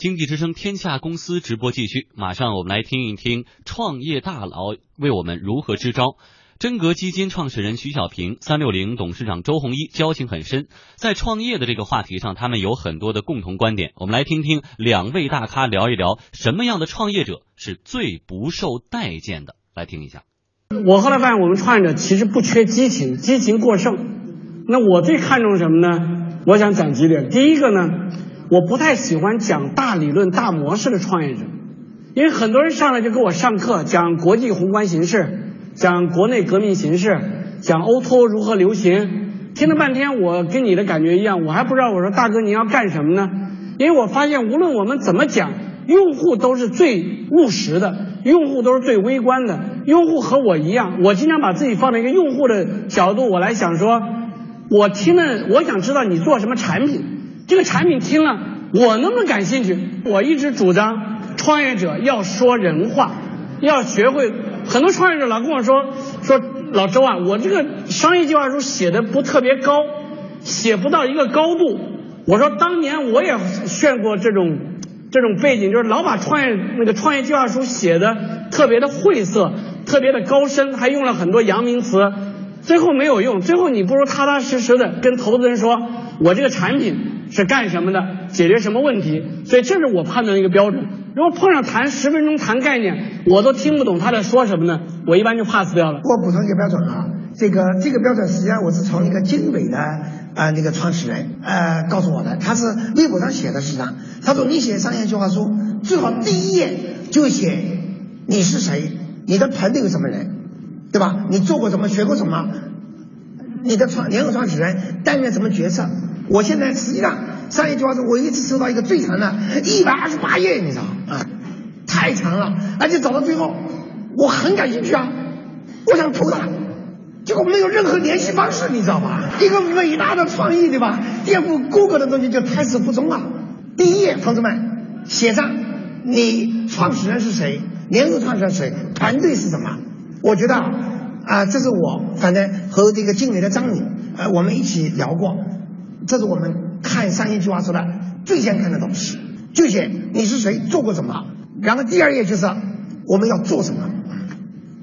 经济之声天下公司直播继续，马上我们来听一听创业大佬为我们如何支招。真格基金创始人徐小平、三六零董事长周鸿祎交情很深，在创业的这个话题上，他们有很多的共同观点。我们来听听两位大咖聊一聊，什么样的创业者是最不受待见的？来听一下。我后来发现，我们创业者其实不缺激情，激情过剩。那我最看重什么呢？我想讲几点。第一个呢？我不太喜欢讲大理论、大模式的创业者，因为很多人上来就给我上课，讲国际宏观形势，讲国内革命形势，讲 O2O 如何流行，听了半天，我跟你的感觉一样，我还不知道我说大哥你要干什么呢？因为我发现无论我们怎么讲，用户都是最务实的，用户都是最微观的，用户和我一样，我经常把自己放在一个用户的角度，我来想说，我听了，我想知道你做什么产品。这个产品听了，我那么感兴趣？我一直主张创业者要说人话，要学会。很多创业者老跟我说说老周啊，我这个商业计划书写的不特别高，写不到一个高度。我说当年我也炫过这种这种背景，就是老把创业那个创业计划书写的特别的晦涩，特别的高深，还用了很多洋名词，最后没有用。最后你不如踏踏实实的跟投资人说，我这个产品。是干什么的？解决什么问题？所以这是我判断的一个标准。如果碰上谈十分钟谈概念，我都听不懂他在说什么呢？我一般就 pass 掉了。我补充一个标准啊，这个这个标准实际上我是从一个经纬的呃那个创始人呃告诉我的，他是微博上写的，实际上他说你写商业计划书最好第一页就写你是谁，你的团队有什么人，对吧？你做过什么，学过什么，你的创联合创始人担任什么角色？我现在实际上商业计划书，我一次收到一个最长的，一百二十八页，你知道啊，太长了，而且找到最后，我很感兴趣啊，我想投他，结果没有任何联系方式，你知道吧？一个伟大的创意，对吧？颠覆 Google 的东西就胎死腹中了。第一页，同志们，写上你创始人是谁，联合创始人谁，团队是什么？我觉得啊，这是我反正和这个经理的张宇，呃，我们一起聊过。这是我们看商业计划书的最先看的东西，就写你是谁，做过什么，然后第二页就是我们要做什么，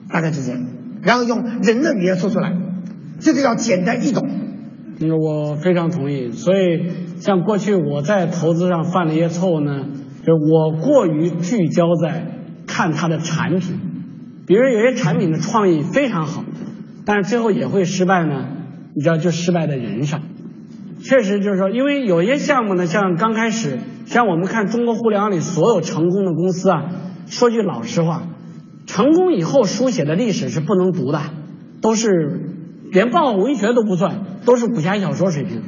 大概就这样，然后用人的语言说出来，这个要简单易懂。那个我非常同意，所以像过去我在投资上犯了一些错误呢，就是我过于聚焦在看它的产品，比如有些产品的创意非常好，但是最后也会失败呢，你知道就失败在人上。确实就是说，因为有些项目呢，像刚开始，像我们看中国互联网里所有成功的公司啊，说句老实话，成功以后书写的历史是不能读的，都是连报文学都不算，都是武侠小说水平，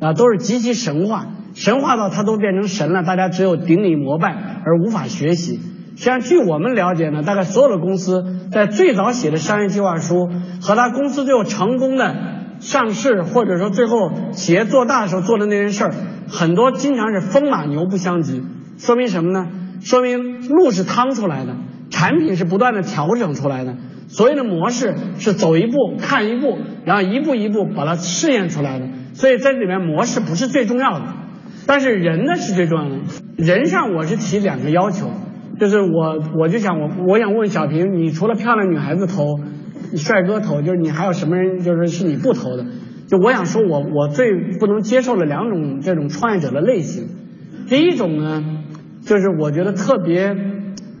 啊，都是极其神话，神话到它都变成神了，大家只有顶礼膜拜而无法学习。实际上，据我们了解呢，大概所有的公司在最早写的商业计划书和他公司最后成功的。上市或者说最后企业做大的时候做的那件事儿，很多经常是风马牛不相及，说明什么呢？说明路是趟出来的，产品是不断的调整出来的，所有的模式是走一步看一步，然后一步一步把它试验出来的。所以在这里面模式不是最重要的，但是人呢是最重要的。人上我是提两个要求，就是我我就想我我想问小平，你除了漂亮女孩子投。你帅哥投就是你，还有什么人就是是你不投的？就我想说，我我最不能接受的两种这种创业者的类型。第一种呢，就是我觉得特别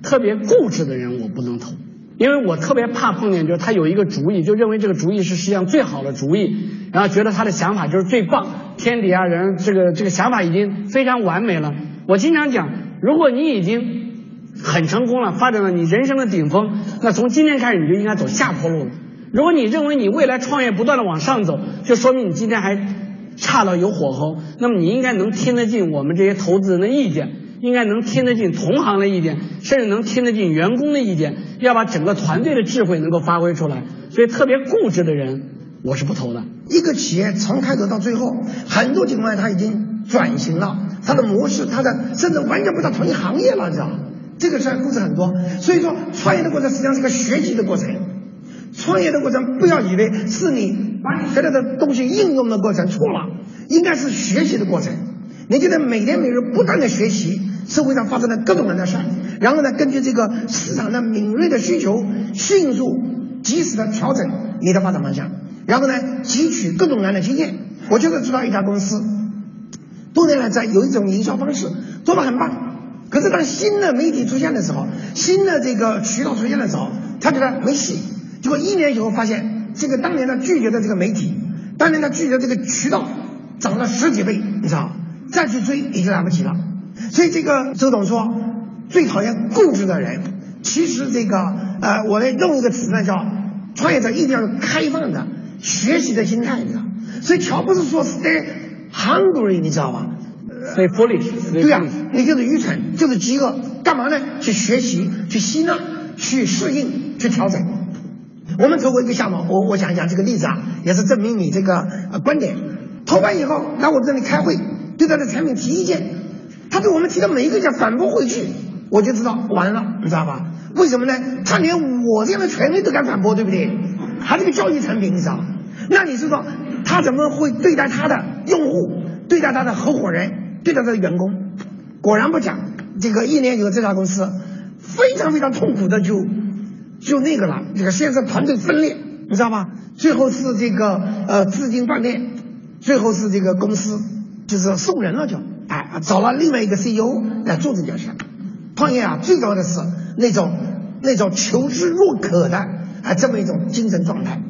特别固执的人，我不能投，因为我特别怕碰见，就是他有一个主意，就认为这个主意是世界上最好的主意，然后觉得他的想法就是最棒，天底下人这个这个想法已经非常完美了。我经常讲，如果你已经。很成功了，发展到你人生的顶峰。那从今天开始，你就应该走下坡路了。如果你认为你未来创业不断的往上走，就说明你今天还差到有火候。那么你应该能听得进我们这些投资人的意见，应该能听得进同行的意见，甚至能听得进员工的意见，要把整个团队的智慧能够发挥出来。所以特别固执的人，我是不投的。一个企业从开头到最后，很多情况下他已经转型了，他的模式，他的甚至完全不在同一行业了，知道吗？这个事儿故事很多，所以说创业的过程实际上是个学习的过程。创业的过程不要以为是你把你学来的东西应用的过程，错了，应该是学习的过程。你就得每天每日不断的学习，社会上发生了各种各样的事儿，然后呢，根据这个市场的敏锐的需求，迅速及时的调整你的发展方向，然后呢，汲取各种各样的经验。我就是知道一家公司多年来在有一种营销方式做得很棒，可是当新的媒体出现的时候，新的这个渠道出现的时候，他觉得没戏。结果一年以后发现，这个当年他拒绝的这个媒体，当年他拒绝这个渠道涨了十几倍，你知道，再去追已经来不及了。所以这个周董说，最讨厌固执的人。其实这个呃，我来用一个词呢，叫创业者一定要有开放的学习的心态，你知道。所以乔布斯说 “stay hungry”，你知道吧？stay foolish。对呀，你就是愚蠢，就是饥饿。干嘛呢？去学习，去吸纳，去适应，去调整。我们做过一个项目，我我讲一讲这个例子啊，也是证明你这个观点。投完以后来我这里开会，对他的产品提意见。他对我们提的每一个意见反驳回去，我就知道完了，你知道吧？为什么呢？他连我这样的权威都敢反驳，对不对？他这个教育产品，你知道？那你知道他怎么会对待他的用户，对待他的合伙人，对待他的员工？果然不假，这个一年以后这家公司非常非常痛苦的就就那个了，这个先是团队分裂，你知道吧？最后是这个呃资金断裂，最后是这个公司就是送人了就。哎，找了另外一个 CEO 来做这件事。创业啊，最重要的是那种那种求知若渴的啊这么一种精神状态。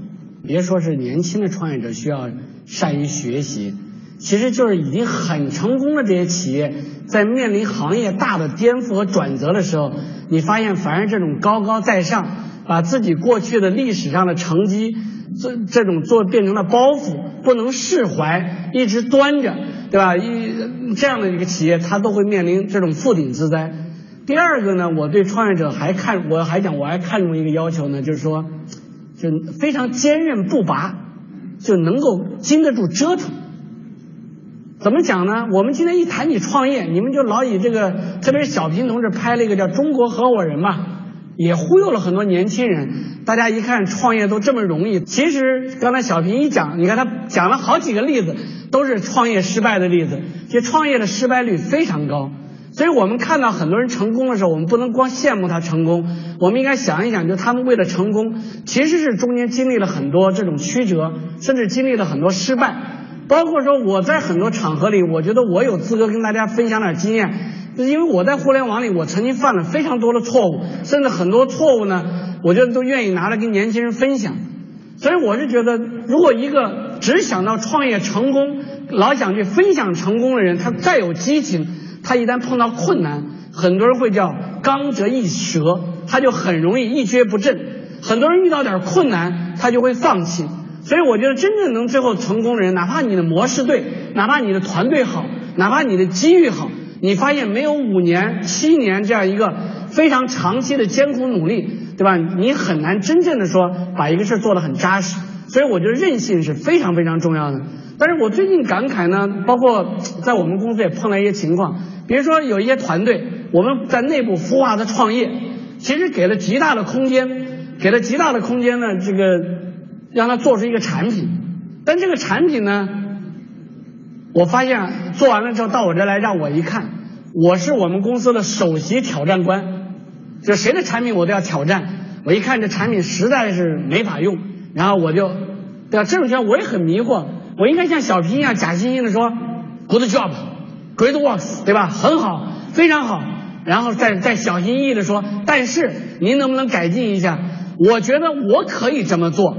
别说是年轻的创业者需要善于学习，其实就是已经很成功的这些企业，在面临行业大的颠覆和转折的时候，你发现凡是这种高高在上，把自己过去的历史上的成绩这这种做变成了包袱，不能释怀，一直端着。对吧？一这样的一个企业，它都会面临这种覆顶之灾。第二个呢，我对创业者还看，我还讲，我还看重一个要求呢，就是说，就非常坚韧不拔，就能够经得住折腾。怎么讲呢？我们今天一谈起创业，你们就老以这个，特别是小平同志拍了一个叫《中国合伙人》嘛。也忽悠了很多年轻人，大家一看创业都这么容易。其实刚才小平一讲，你看他讲了好几个例子，都是创业失败的例子。其实创业的失败率非常高，所以我们看到很多人成功的时候，我们不能光羡慕他成功，我们应该想一想，就他们为了成功，其实是中间经历了很多这种曲折，甚至经历了很多失败。包括说我在很多场合里，我觉得我有资格跟大家分享点经验。因为我在互联网里，我曾经犯了非常多的错误，甚至很多错误呢，我觉得都愿意拿来跟年轻人分享。所以我是觉得，如果一个只想到创业成功，老想去分享成功的人，他再有激情，他一旦碰到困难，很多人会叫刚折一折，他就很容易一蹶不振。很多人遇到点困难，他就会放弃。所以我觉得，真正能最后成功的人，哪怕你的模式对，哪怕你的团队好，哪怕你的机遇好。你发现没有五年、七年这样一个非常长期的艰苦努力，对吧？你很难真正的说把一个事做得很扎实。所以我觉得韧性是非常非常重要的。但是我最近感慨呢，包括在我们公司也碰到一些情况，比如说有一些团队，我们在内部孵化的创业，其实给了极大的空间，给了极大的空间呢，这个让他做出一个产品，但这个产品呢？我发现做完了之后到我这来让我一看，我是我们公司的首席挑战官，就谁的产品我都要挑战。我一看这产品实在是没法用，然后我就，对吧？这种情况我也很迷惑，我应该像小平一样假惺惺的说，Good job，Great works，对吧？很好，非常好。然后再再小心翼翼的说，但是您能不能改进一下？我觉得我可以这么做，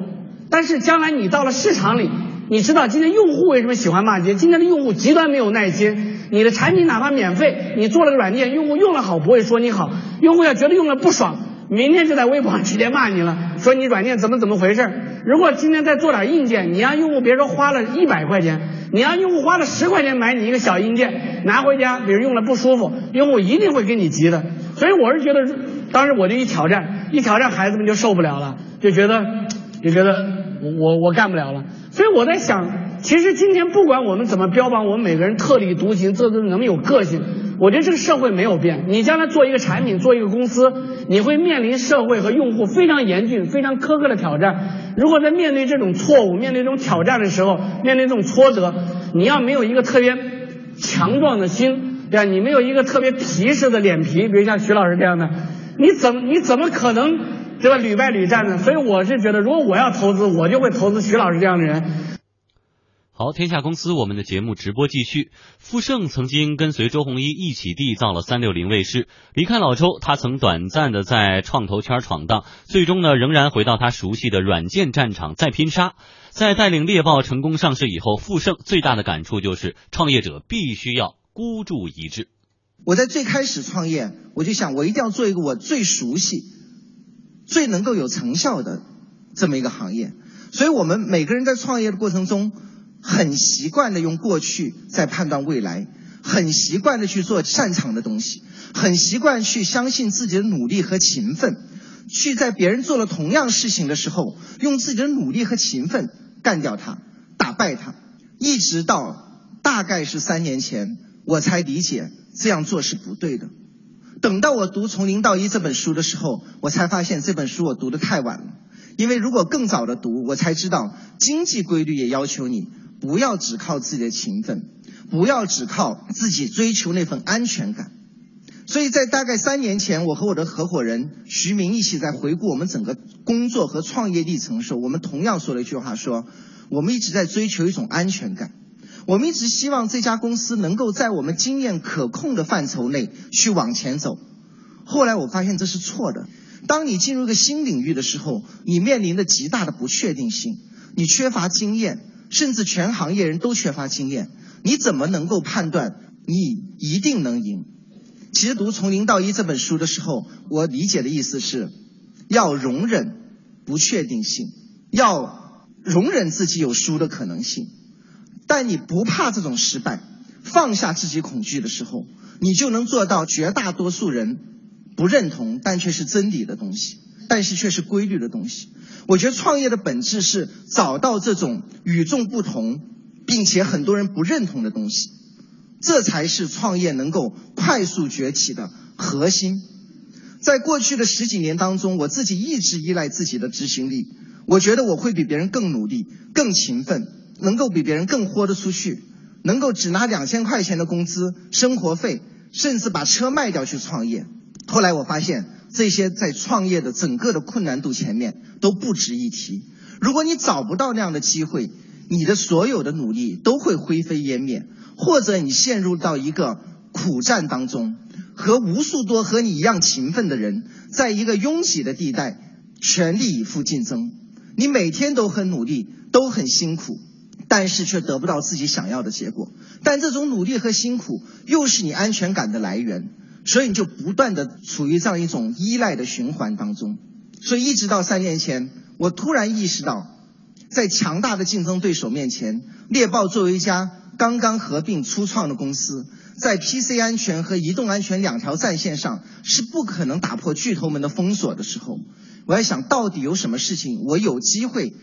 但是将来你到了市场里。你知道今天用户为什么喜欢骂街？今天的用户极端没有耐心。你的产品哪怕免费，你做了个软件，用户用了好不会说你好，用户要觉得用了不爽，明天就在微博上直接骂你了，说你软件怎么怎么回事。如果今天再做点硬件，你让用户别说花了一百块钱，你让用户花了十块钱买你一个小硬件，拿回家，比如用了不舒服，用户一定会跟你急的。所以我是觉得，当时我就一挑战，一挑战孩子们就受不了了，就觉得就觉得我我干不了了。所以我在想，其实今天不管我们怎么标榜我们每个人特立独行，这都能有个性。我觉得这个社会没有变，你将来做一个产品，做一个公司，你会面临社会和用户非常严峻、非常苛刻的挑战。如果在面对这种错误、面对这种挑战的时候，面对这种挫折，你要没有一个特别强壮的心，对吧？你没有一个特别皮实的脸皮，比如像徐老师这样的，你怎么你怎么可能对吧屡败屡战的？所以我是觉得，如果我要投资，我就会投资徐老师这样的人。好，天下公司，我们的节目直播继续。傅盛曾经跟随周鸿祎一起缔造了三六零卫视，离开老周，他曾短暂的在创投圈闯荡，最终呢，仍然回到他熟悉的软件战场再拼杀。在带领猎豹成功上市以后，傅盛最大的感触就是，创业者必须要孤注一掷。我在最开始创业，我就想，我一定要做一个我最熟悉、最能够有成效的这么一个行业。所以我们每个人在创业的过程中。很习惯的用过去在判断未来，很习惯的去做擅长的东西，很习惯去相信自己的努力和勤奋，去在别人做了同样事情的时候，用自己的努力和勤奋干掉他，打败他，一直到大概是三年前，我才理解这样做是不对的。等到我读《从零到一》这本书的时候，我才发现这本书我读的太晚了，因为如果更早的读，我才知道经济规律也要求你。不要只靠自己的勤奋，不要只靠自己追求那份安全感。所以在大概三年前，我和我的合伙人徐明一起在回顾我们整个工作和创业历程的时候，我们同样说了一句话：说我们一直在追求一种安全感，我们一直希望这家公司能够在我们经验可控的范畴内去往前走。后来我发现这是错的。当你进入一个新领域的时候，你面临的极大的不确定性，你缺乏经验。甚至全行业人都缺乏经验，你怎么能够判断你一定能赢？其实读《从零到一》这本书的时候，我理解的意思是，要容忍不确定性，要容忍自己有输的可能性，但你不怕这种失败，放下自己恐惧的时候，你就能做到绝大多数人不认同但却是真理的东西。但是却是规律的东西。我觉得创业的本质是找到这种与众不同，并且很多人不认同的东西，这才是创业能够快速崛起的核心。在过去的十几年当中，我自己一直依赖自己的执行力。我觉得我会比别人更努力、更勤奋，能够比别人更豁得出去，能够只拿两千块钱的工资、生活费，甚至把车卖掉去创业。后来我发现。这些在创业的整个的困难度前面都不值一提。如果你找不到那样的机会，你的所有的努力都会灰飞烟灭，或者你陷入到一个苦战当中，和无数多和你一样勤奋的人，在一个拥挤的地带全力以赴竞争。你每天都很努力，都很辛苦，但是却得不到自己想要的结果。但这种努力和辛苦又是你安全感的来源。所以你就不断的处于这样一种依赖的循环当中，所以一直到三年前，我突然意识到，在强大的竞争对手面前，猎豹作为一家刚刚合并初创的公司，在 PC 安全和移动安全两条战线上是不可能打破巨头们的封锁的时候，我在想到底有什么事情我有机会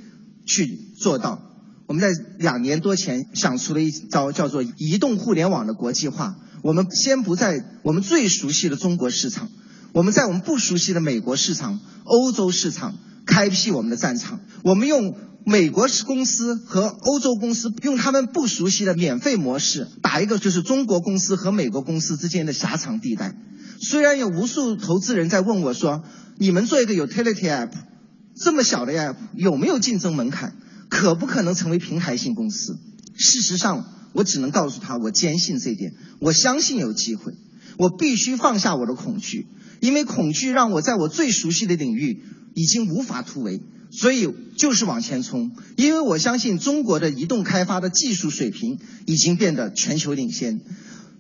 去做到。我们在两年多前想出了一招叫做移动互联网的国际化。我们先不在我们最熟悉的中国市场，我们在我们不熟悉的美国市场、欧洲市场开辟我们的战场。我们用美国公司和欧洲公司用他们不熟悉的免费模式打一个就是中国公司和美国公司之间的狭长地带。虽然有无数投资人在问我说：“你们做一个 utility app，这么小的 app 有没有竞争门槛？可不可能成为平台性公司？”事实上。我只能告诉他，我坚信这点，我相信有机会。我必须放下我的恐惧，因为恐惧让我在我最熟悉的领域已经无法突围，所以就是往前冲。因为我相信中国的移动开发的技术水平已经变得全球领先。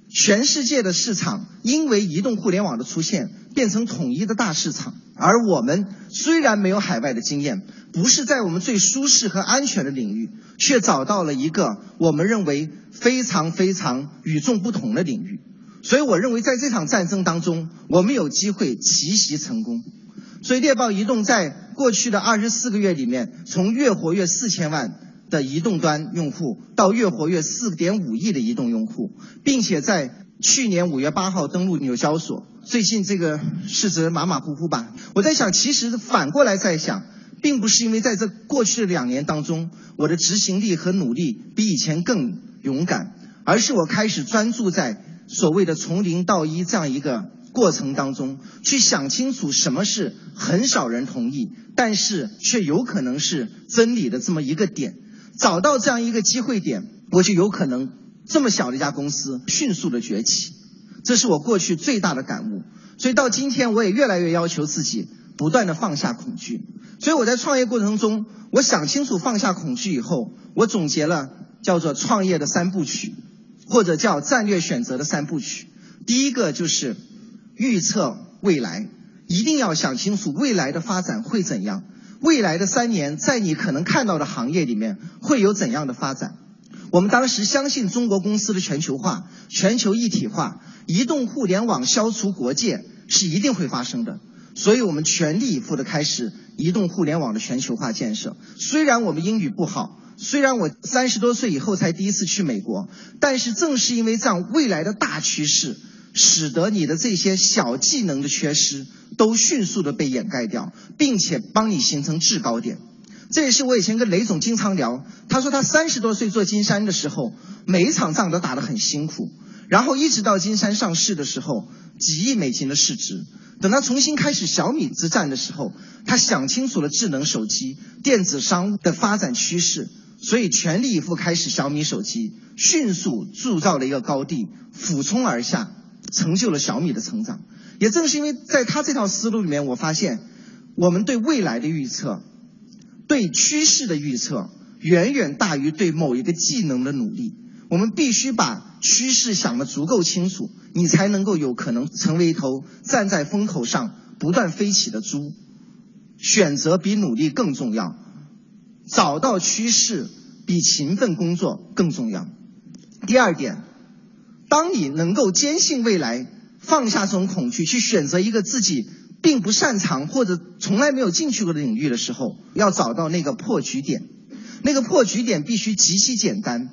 全世界的市场因为移动互联网的出现，变成统一的大市场。而我们虽然没有海外的经验，不是在我们最舒适和安全的领域，却找到了一个我们认为非常非常与众不同的领域。所以，我认为在这场战争当中，我们有机会奇袭成功。所以，猎豹移动在过去的二十四个月里面，从月活跃四千万。的移动端用户到月活跃四点五亿的移动用户，并且在去年五月八号登陆纽交所，最近这个市值马马虎虎吧。我在想，其实反过来在想，并不是因为在这过去的两年当中，我的执行力和努力比以前更勇敢，而是我开始专注在所谓的从零到一这样一个过程当中，去想清楚什么是很少人同意，但是却有可能是真理的这么一个点，找到这样一个机会点，我就有可能这么小的一家公司迅速的崛起。这是我过去最大的感悟，所以到今天我也越来越要求自己不断的放下恐惧。所以我在创业过程中，我想清楚放下恐惧以后，我总结了叫做创业的三部曲，或者叫战略选择的三部曲。第一个就是预测未来，一定要想清楚未来的发展会怎样，未来的三年在你可能看到的行业里面会有怎样的发展。我们当时相信中国公司的全球化、全球一体化。移动互联网消除国界是一定会发生的，所以我们全力以赴的开始移动互联网的全球化建设。虽然我们英语不好，虽然我三十多岁以后才第一次去美国，但是正是因为这样未来的大趋势，使得你的这些小技能的缺失都迅速的被掩盖掉，并且帮你形成制高点。这也是我以前跟雷总经常聊，他说他三十多岁做金山的时候，每一场仗都打得很辛苦。然后一直到金山上市的时候，几亿美金的市值。等他重新开始小米之战的时候，他想清楚了智能手机、电子商务的发展趋势，所以全力以赴开始小米手机，迅速铸造了一个高地，俯冲而下，成就了小米的成长。也正是因为在他这套思路里面，我发现我们对未来的预测、对趋势的预测，远远大于对某一个技能的努力。我们必须把趋势想得足够清楚，你才能够有可能成为一头站在风口上不断飞起的猪。选择比努力更重要，找到趋势比勤奋工作更重要。第二点，当你能够坚信未来，放下这种恐惧，去选择一个自己并不擅长或者从来没有进去过的领域的时候，要找到那个破局点。那个破局点必须极其简单。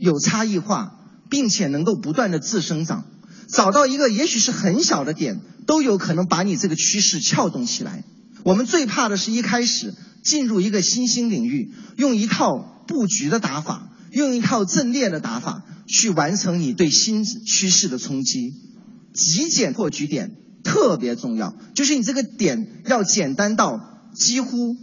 有差异化，并且能够不断的自生长，找到一个也许是很小的点，都有可能把你这个趋势撬动起来。我们最怕的是一开始进入一个新兴领域，用一套布局的打法，用一套阵列的打法去完成你对新趋势的冲击。极简破局点特别重要，就是你这个点要简单到几乎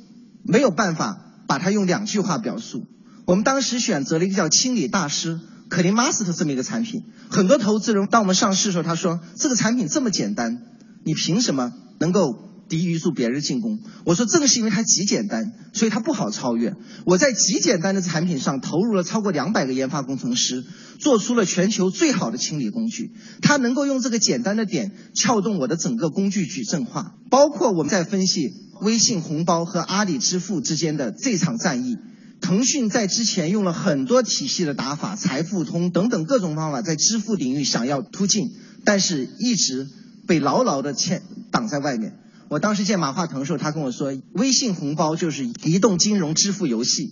没有办法把它用两句话表述。我们当时选择了一个叫“清理大师”可林马斯特这么一个产品，很多投资人当我们上市的时候，他说这个产品这么简单，你凭什么能够抵御住别人进攻？我说正是因为它极简单，所以它不好超越。我在极简单的产品上投入了超过两百个研发工程师，做出了全球最好的清理工具。它能够用这个简单的点撬动我的整个工具矩阵化，包括我们在分析微信红包和阿里支付之间的这场战役。腾讯在之前用了很多体系的打法，财付通等等各种方法，在支付领域想要突进，但是一直被牢牢的牵挡在外面。我当时见马化腾的时候，他跟我说，微信红包就是移动金融支付游戏，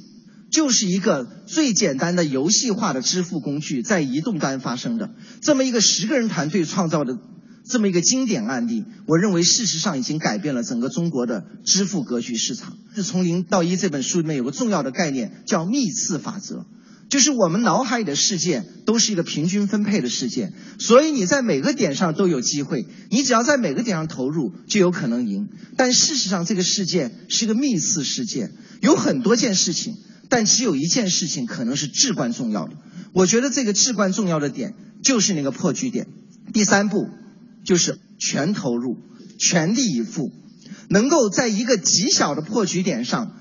就是一个最简单的游戏化的支付工具，在移动端发生的这么一个十个人团队创造的。这么一个经典案例，我认为事实上已经改变了整个中国的支付格局市场。是从零到一这本书里面有个重要的概念叫幂次法则，就是我们脑海里的世界都是一个平均分配的世界，所以你在每个点上都有机会，你只要在每个点上投入就有可能赢。但事实上这个世界是一个幂次世界，有很多件事情，但只有一件事情可能是至关重要的。我觉得这个至关重要的点就是那个破局点。第三步。就是全投入、全力以赴，能够在一个极小的破局点上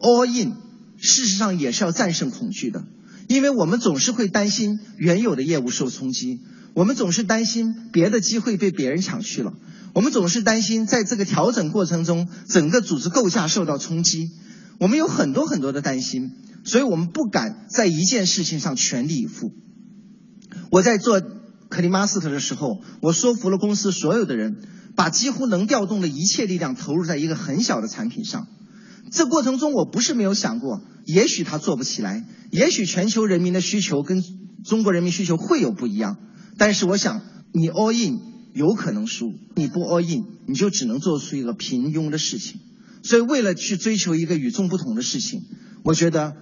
all in，事实上也是要战胜恐惧的，因为我们总是会担心原有的业务受冲击，我们总是担心别的机会被别人抢去了，我们总是担心在这个调整过程中整个组织构架受到冲击，我们有很多很多的担心，所以我们不敢在一件事情上全力以赴。我在做。克里马斯特的时候，我说服了公司所有的人，把几乎能调动的一切力量投入在一个很小的产品上。这过程中，我不是没有想过，也许他做不起来，也许全球人民的需求跟中国人民需求会有不一样。但是我想，你 all in 有可能输，你不 all in，你就只能做出一个平庸的事情。所以，为了去追求一个与众不同的事情，我觉得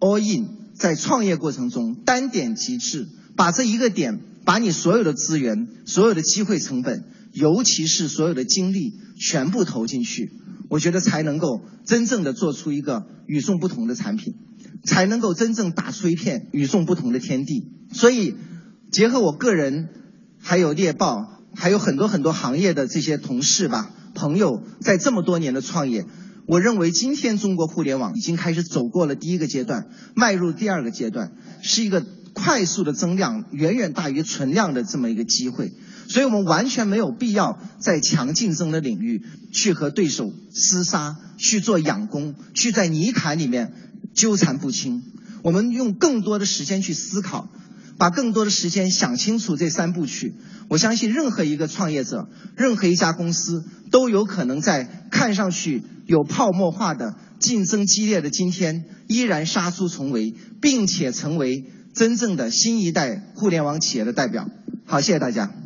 all in 在创业过程中单点极致，把这一个点。把你所有的资源、所有的机会成本，尤其是所有的精力，全部投进去，我觉得才能够真正的做出一个与众不同的产品，才能够真正打出一片与众不同的天地。所以，结合我个人，还有猎豹，还有很多很多行业的这些同事吧、朋友，在这么多年的创业。我认为今天中国互联网已经开始走过了第一个阶段，迈入第二个阶段，是一个快速的增量，远远大于存量的这么一个机会。所以我们完全没有必要在强竞争的领域去和对手厮杀，去做养攻，去在泥潭里面纠缠不清。我们用更多的时间去思考。把更多的时间想清楚这三部曲，我相信任何一个创业者，任何一家公司都有可能在看上去有泡沫化的竞争激烈的今天，依然杀出重围，并且成为真正的新一代互联网企业的代表。好，谢谢大家。